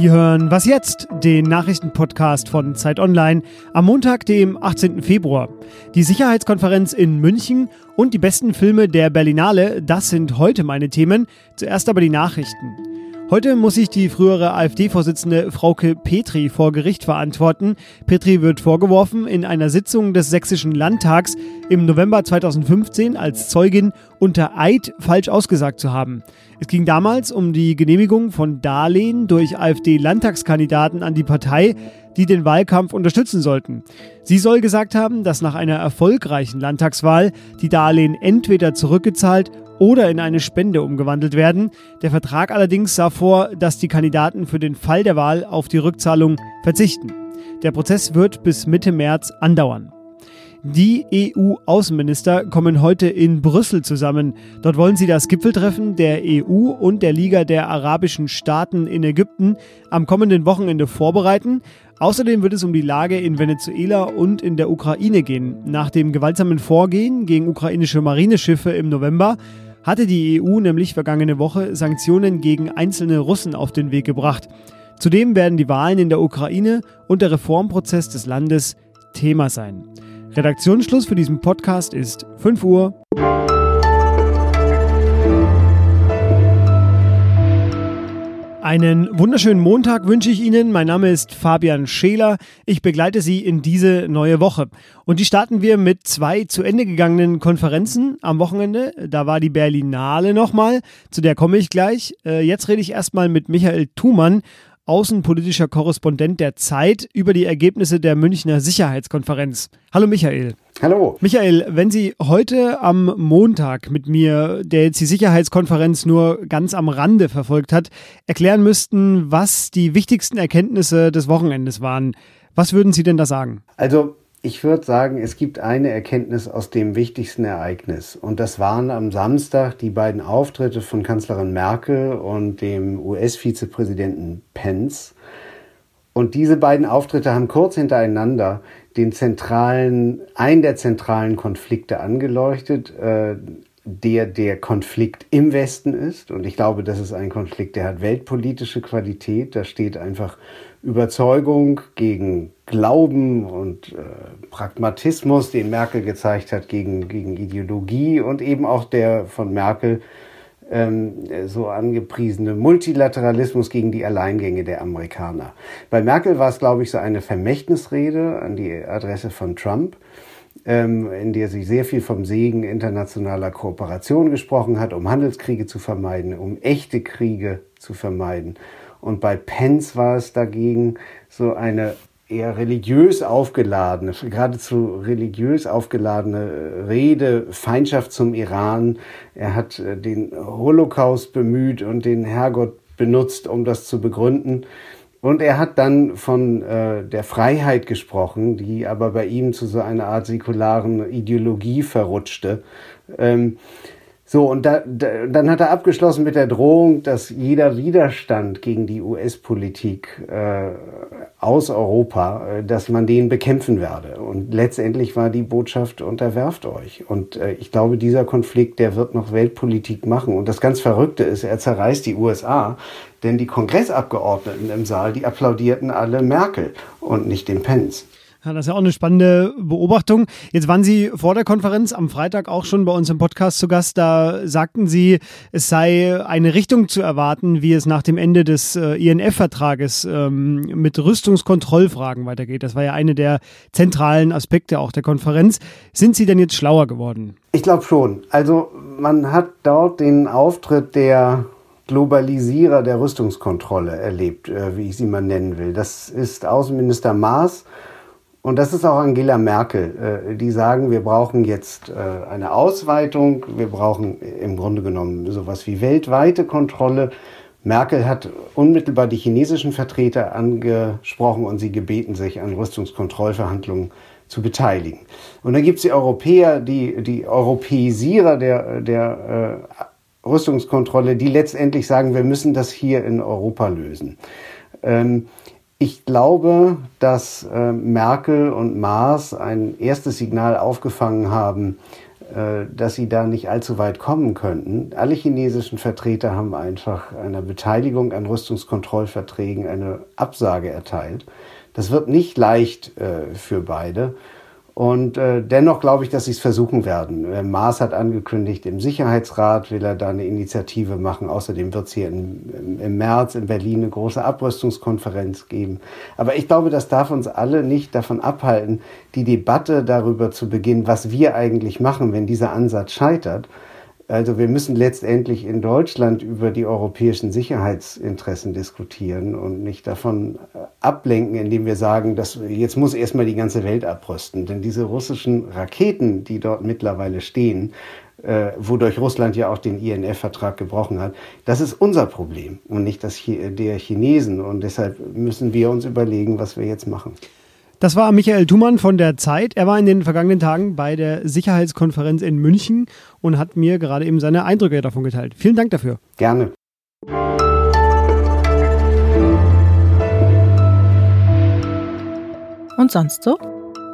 Sie hören Was jetzt? Den Nachrichtenpodcast von Zeit Online am Montag, dem 18. Februar. Die Sicherheitskonferenz in München und die besten Filme der Berlinale, das sind heute meine Themen. Zuerst aber die Nachrichten. Heute muss sich die frühere AfD-Vorsitzende Frauke Petri vor Gericht verantworten. Petri wird vorgeworfen, in einer Sitzung des Sächsischen Landtags im November 2015 als Zeugin unter Eid falsch ausgesagt zu haben. Es ging damals um die Genehmigung von Darlehen durch AfD-Landtagskandidaten an die Partei, die den Wahlkampf unterstützen sollten. Sie soll gesagt haben, dass nach einer erfolgreichen Landtagswahl die Darlehen entweder zurückgezahlt oder in eine Spende umgewandelt werden. Der Vertrag allerdings sah vor, dass die Kandidaten für den Fall der Wahl auf die Rückzahlung verzichten. Der Prozess wird bis Mitte März andauern. Die EU-Außenminister kommen heute in Brüssel zusammen. Dort wollen sie das Gipfeltreffen der EU und der Liga der arabischen Staaten in Ägypten am kommenden Wochenende vorbereiten. Außerdem wird es um die Lage in Venezuela und in der Ukraine gehen. Nach dem gewaltsamen Vorgehen gegen ukrainische Marineschiffe im November hatte die EU nämlich vergangene Woche Sanktionen gegen einzelne Russen auf den Weg gebracht. Zudem werden die Wahlen in der Ukraine und der Reformprozess des Landes Thema sein. Redaktionsschluss für diesen Podcast ist 5 Uhr. Einen wunderschönen Montag wünsche ich Ihnen. Mein Name ist Fabian Scheler. Ich begleite Sie in diese neue Woche. Und die starten wir mit zwei zu Ende gegangenen Konferenzen am Wochenende. Da war die Berlinale nochmal, zu der komme ich gleich. Äh, jetzt rede ich erstmal mit Michael Thumann außenpolitischer Korrespondent der Zeit, über die Ergebnisse der Münchner Sicherheitskonferenz. Hallo Michael. Hallo. Michael, wenn Sie heute am Montag mit mir, der jetzt die Sicherheitskonferenz nur ganz am Rande verfolgt hat, erklären müssten, was die wichtigsten Erkenntnisse des Wochenendes waren, was würden Sie denn da sagen? Also ich würde sagen, es gibt eine Erkenntnis aus dem wichtigsten Ereignis. Und das waren am Samstag die beiden Auftritte von Kanzlerin Merkel und dem US-Vizepräsidenten Pence. Und diese beiden Auftritte haben kurz hintereinander den zentralen, einen der zentralen Konflikte angeleuchtet, äh, der der Konflikt im Westen ist. Und ich glaube, das ist ein Konflikt, der hat weltpolitische Qualität. Da steht einfach Überzeugung gegen Glauben und äh, Pragmatismus, den Merkel gezeigt hat, gegen, gegen Ideologie und eben auch der von Merkel ähm, so angepriesene Multilateralismus gegen die Alleingänge der Amerikaner. Bei Merkel war es, glaube ich, so eine Vermächtnisrede an die Adresse von Trump, in der sie sehr viel vom Segen internationaler Kooperation gesprochen hat, um Handelskriege zu vermeiden, um echte Kriege zu vermeiden. Und bei Pence war es dagegen so eine eher religiös aufgeladene, geradezu religiös aufgeladene Rede, Feindschaft zum Iran. Er hat äh, den Holocaust bemüht und den Herrgott benutzt, um das zu begründen. Und er hat dann von äh, der Freiheit gesprochen, die aber bei ihm zu so einer Art säkularen Ideologie verrutschte. Ähm, so, und da, da, dann hat er abgeschlossen mit der Drohung, dass jeder Widerstand gegen die US-Politik äh, aus Europa, äh, dass man den bekämpfen werde. Und letztendlich war die Botschaft, unterwerft euch. Und äh, ich glaube, dieser Konflikt, der wird noch Weltpolitik machen. Und das ganz Verrückte ist, er zerreißt die USA, denn die Kongressabgeordneten im Saal, die applaudierten alle Merkel und nicht den Pence. Ja, das ist ja auch eine spannende Beobachtung. Jetzt waren Sie vor der Konferenz am Freitag auch schon bei uns im Podcast zu Gast. Da sagten Sie, es sei eine Richtung zu erwarten, wie es nach dem Ende des äh, INF-Vertrages ähm, mit Rüstungskontrollfragen weitergeht. Das war ja eine der zentralen Aspekte auch der Konferenz. Sind Sie denn jetzt schlauer geworden? Ich glaube schon. Also man hat dort den Auftritt der Globalisierer der Rüstungskontrolle erlebt, äh, wie ich sie mal nennen will. Das ist Außenminister Maas und das ist auch Angela Merkel, äh, die sagen, wir brauchen jetzt äh, eine Ausweitung, wir brauchen im Grunde genommen sowas wie weltweite Kontrolle. Merkel hat unmittelbar die chinesischen Vertreter angesprochen und sie gebeten, sich an Rüstungskontrollverhandlungen zu beteiligen. Und dann gibt es die Europäer, die, die Europäisierer der, der äh, Rüstungskontrolle, die letztendlich sagen, wir müssen das hier in Europa lösen. Ähm, ich glaube, dass äh, Merkel und Maas ein erstes Signal aufgefangen haben, äh, dass sie da nicht allzu weit kommen könnten. Alle chinesischen Vertreter haben einfach einer Beteiligung an Rüstungskontrollverträgen eine Absage erteilt. Das wird nicht leicht äh, für beide. Und äh, dennoch glaube ich, dass sie es versuchen werden. Äh, Maas hat angekündigt, im Sicherheitsrat will er da eine Initiative machen. Außerdem wird es hier im, im, März in Berlin eine große Abrüstungskonferenz geben. Aber ich glaube, das darf uns alle nicht davon abhalten, die Debatte darüber zu beginnen, was wir eigentlich machen, wenn dieser Ansatz scheitert. Also wir müssen letztendlich in Deutschland über die europäischen Sicherheitsinteressen diskutieren und nicht davon äh, ablenken, indem wir sagen, dass jetzt muss erstmal die ganze Welt abrüsten. Denn diese russischen Raketen, die dort mittlerweile stehen, äh, wodurch Russland ja auch den INF-Vertrag gebrochen hat, das ist unser Problem und nicht das der Chinesen. Und deshalb müssen wir uns überlegen, was wir jetzt machen. Das war Michael Thumann von der Zeit. Er war in den vergangenen Tagen bei der Sicherheitskonferenz in München und hat mir gerade eben seine Eindrücke davon geteilt. Vielen Dank dafür. Gerne. Und sonst so?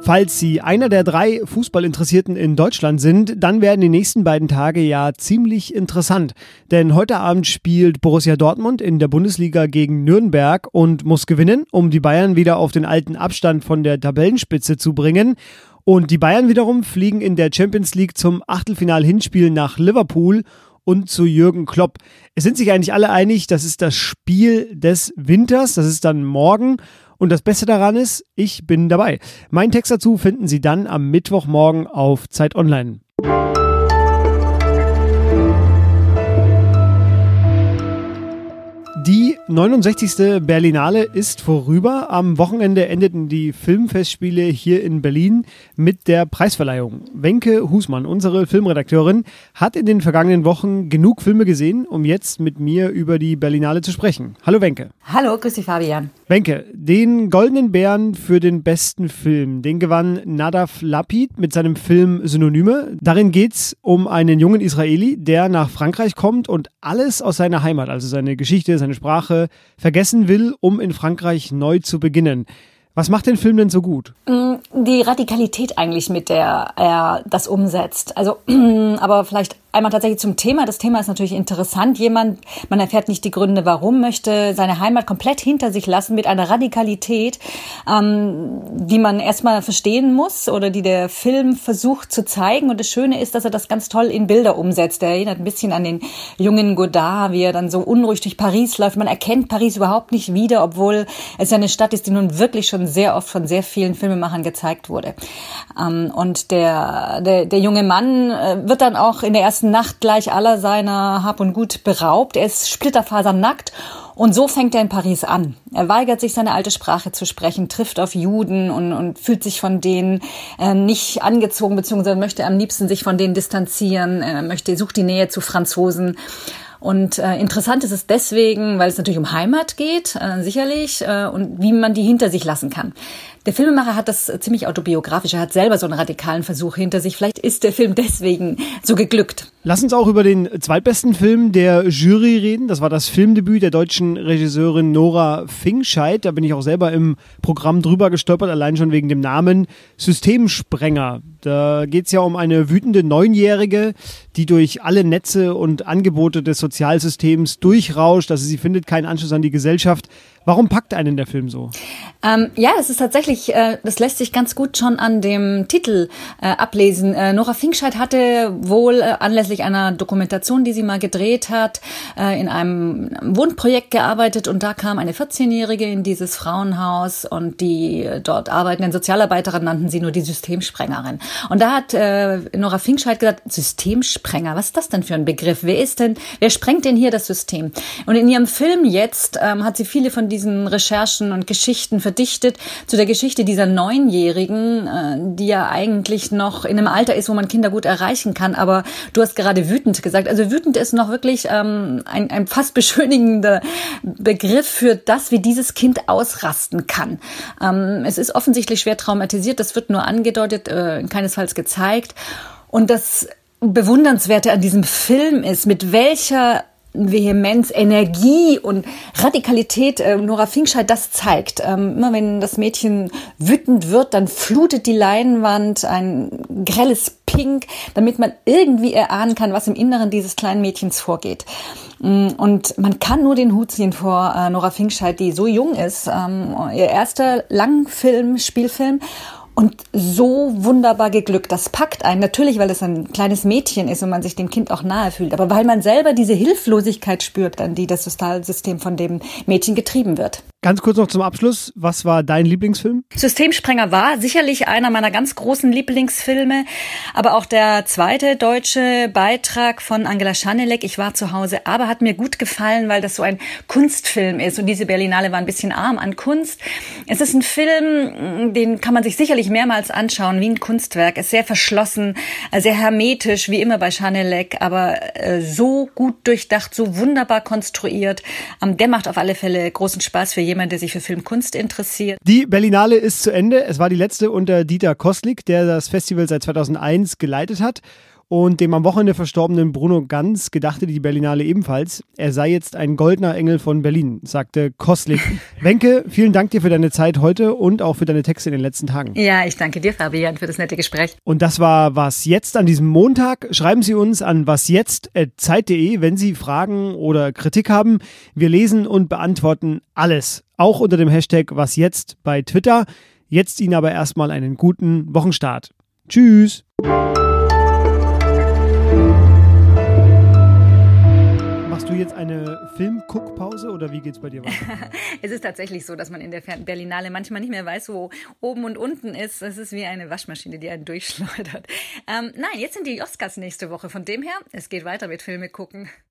Falls Sie einer der drei Fußballinteressierten in Deutschland sind, dann werden die nächsten beiden Tage ja ziemlich interessant. Denn heute Abend spielt Borussia Dortmund in der Bundesliga gegen Nürnberg und muss gewinnen, um die Bayern wieder auf den alten Abstand von der Tabellenspitze zu bringen. Und die Bayern wiederum fliegen in der Champions League zum Achtelfinal-Hinspiel nach Liverpool und zu Jürgen Klopp. Es sind sich eigentlich alle einig, das ist das Spiel des Winters, das ist dann morgen. Und das Beste daran ist, ich bin dabei. Mein Text dazu finden Sie dann am Mittwochmorgen auf Zeit Online. Die 69. Berlinale ist vorüber. Am Wochenende endeten die Filmfestspiele hier in Berlin mit der Preisverleihung. Wenke Husmann, unsere Filmredakteurin, hat in den vergangenen Wochen genug Filme gesehen, um jetzt mit mir über die Berlinale zu sprechen. Hallo Wenke. Hallo, grüß dich Fabian. Wenke, den Goldenen Bären für den besten Film, den gewann Nadav Lapid mit seinem Film Synonyme. Darin geht es um einen jungen Israeli, der nach Frankreich kommt und alles aus seiner Heimat, also seine Geschichte, seine Sprache, vergessen will, um in Frankreich neu zu beginnen. Was macht den Film denn so gut? Mm, die Radikalität eigentlich, mit der er das umsetzt. Also, aber vielleicht einmal tatsächlich zum Thema. Das Thema ist natürlich interessant. Jemand, man erfährt nicht die Gründe, warum, möchte seine Heimat komplett hinter sich lassen mit einer Radikalität, ähm, die man erstmal verstehen muss oder die der Film versucht zu zeigen. Und das Schöne ist, dass er das ganz toll in Bilder umsetzt. Er erinnert ein bisschen an den jungen Godard, wie er dann so unruhig durch Paris läuft. Man erkennt Paris überhaupt nicht wieder, obwohl es ja eine Stadt ist, die nun wirklich schon sehr oft von sehr vielen Filmemachern gezeigt wurde. Ähm, und der, der, der junge Mann äh, wird dann auch in der ersten Nacht gleich aller seiner Hab und Gut beraubt. Er ist splitterfasernackt und so fängt er in Paris an. Er weigert sich, seine alte Sprache zu sprechen, trifft auf Juden und, und fühlt sich von denen äh, nicht angezogen, beziehungsweise möchte am liebsten sich von denen distanzieren, er möchte, sucht die Nähe zu Franzosen. Und äh, interessant ist es deswegen, weil es natürlich um Heimat geht, äh, sicherlich, äh, und wie man die hinter sich lassen kann. Der Filmemacher hat das ziemlich autobiografisch. Er hat selber so einen radikalen Versuch hinter sich. Vielleicht ist der Film deswegen so geglückt. Lass uns auch über den zweitbesten Film der Jury reden. Das war das Filmdebüt der deutschen Regisseurin Nora Fingscheid. Da bin ich auch selber im Programm drüber gestolpert, allein schon wegen dem Namen Systemsprenger. Da geht es ja um eine wütende Neunjährige, die durch alle Netze und Angebote des Sozialsystems durchrauscht. Also sie findet keinen Anschluss an die Gesellschaft. Warum packt einen der Film so? Ähm, ja, es ist tatsächlich, äh, das lässt sich ganz gut schon an dem Titel äh, ablesen. Äh, Nora Finkscheid hatte wohl äh, anlässlich einer Dokumentation, die sie mal gedreht hat, äh, in einem Wohnprojekt gearbeitet und da kam eine 14-Jährige in dieses Frauenhaus und die äh, dort arbeitenden Sozialarbeiterin nannten sie nur die Systemsprengerin. Und da hat Nora Finkscheid gesagt, Systemsprenger, was ist das denn für ein Begriff? Wer ist denn, wer sprengt denn hier das System? Und in ihrem Film jetzt ähm, hat sie viele von diesen diesen Recherchen und Geschichten verdichtet zu der Geschichte dieser Neunjährigen, äh, die ja eigentlich noch in einem Alter ist, wo man Kinder gut erreichen kann. Aber du hast gerade wütend gesagt. Also wütend ist noch wirklich ähm, ein, ein fast beschönigender Begriff für das, wie dieses Kind ausrasten kann. Ähm, es ist offensichtlich schwer traumatisiert. Das wird nur angedeutet, äh, keinesfalls gezeigt. Und das Bewundernswerte an diesem Film ist, mit welcher Vehemenz, Energie und Radikalität äh, Nora Finkscheid das zeigt. Ähm, immer wenn das Mädchen wütend wird, dann flutet die Leinwand ein grelles Pink, damit man irgendwie erahnen kann, was im Inneren dieses kleinen Mädchens vorgeht. Mm, und man kann nur den Hut ziehen vor äh, Nora Finkscheid, die so jung ist. Ähm, ihr erster Langfilm, Spielfilm und so wunderbar geglückt. Das packt einen. Natürlich, weil es ein kleines Mädchen ist und man sich dem Kind auch nahe fühlt, aber weil man selber diese Hilflosigkeit spürt, an die das Sozialsystem von dem Mädchen getrieben wird. Ganz kurz noch zum Abschluss. Was war dein Lieblingsfilm? Systemsprenger war sicherlich einer meiner ganz großen Lieblingsfilme, aber auch der zweite deutsche Beitrag von Angela Schanelek, Ich war zu Hause, aber hat mir gut gefallen, weil das so ein Kunstfilm ist und diese Berlinale war ein bisschen arm an Kunst. Es ist ein Film, den kann man sich sicherlich mehrmals anschauen, wie ein Kunstwerk. Ist sehr verschlossen, sehr hermetisch, wie immer bei Schanelek, aber äh, so gut durchdacht, so wunderbar konstruiert. Der macht auf alle Fälle großen Spaß für jemand, der sich für Filmkunst interessiert. Die Berlinale ist zu Ende. Es war die letzte unter Dieter Kostlik, der das Festival seit 2001 geleitet hat. Und dem am Wochenende verstorbenen Bruno Ganz gedachte die Berlinale ebenfalls, er sei jetzt ein goldener Engel von Berlin, sagte Kostlik. Wenke, vielen Dank dir für deine Zeit heute und auch für deine Texte in den letzten Tagen. Ja, ich danke dir, Fabian, für das nette Gespräch. Und das war Was Jetzt an diesem Montag. Schreiben Sie uns an wasjetzt.zeit.de, wenn Sie Fragen oder Kritik haben. Wir lesen und beantworten alles. Auch unter dem Hashtag Was Jetzt bei Twitter. Jetzt Ihnen aber erstmal einen guten Wochenstart. Tschüss. Du jetzt eine Filmguckpause oder wie geht's bei dir weiter? es ist tatsächlich so, dass man in der Berlinale manchmal nicht mehr weiß, wo oben und unten ist. Es ist wie eine Waschmaschine, die einen durchschleudert. Ähm, nein, jetzt sind die Oscars nächste Woche. Von dem her, es geht weiter mit Filme gucken.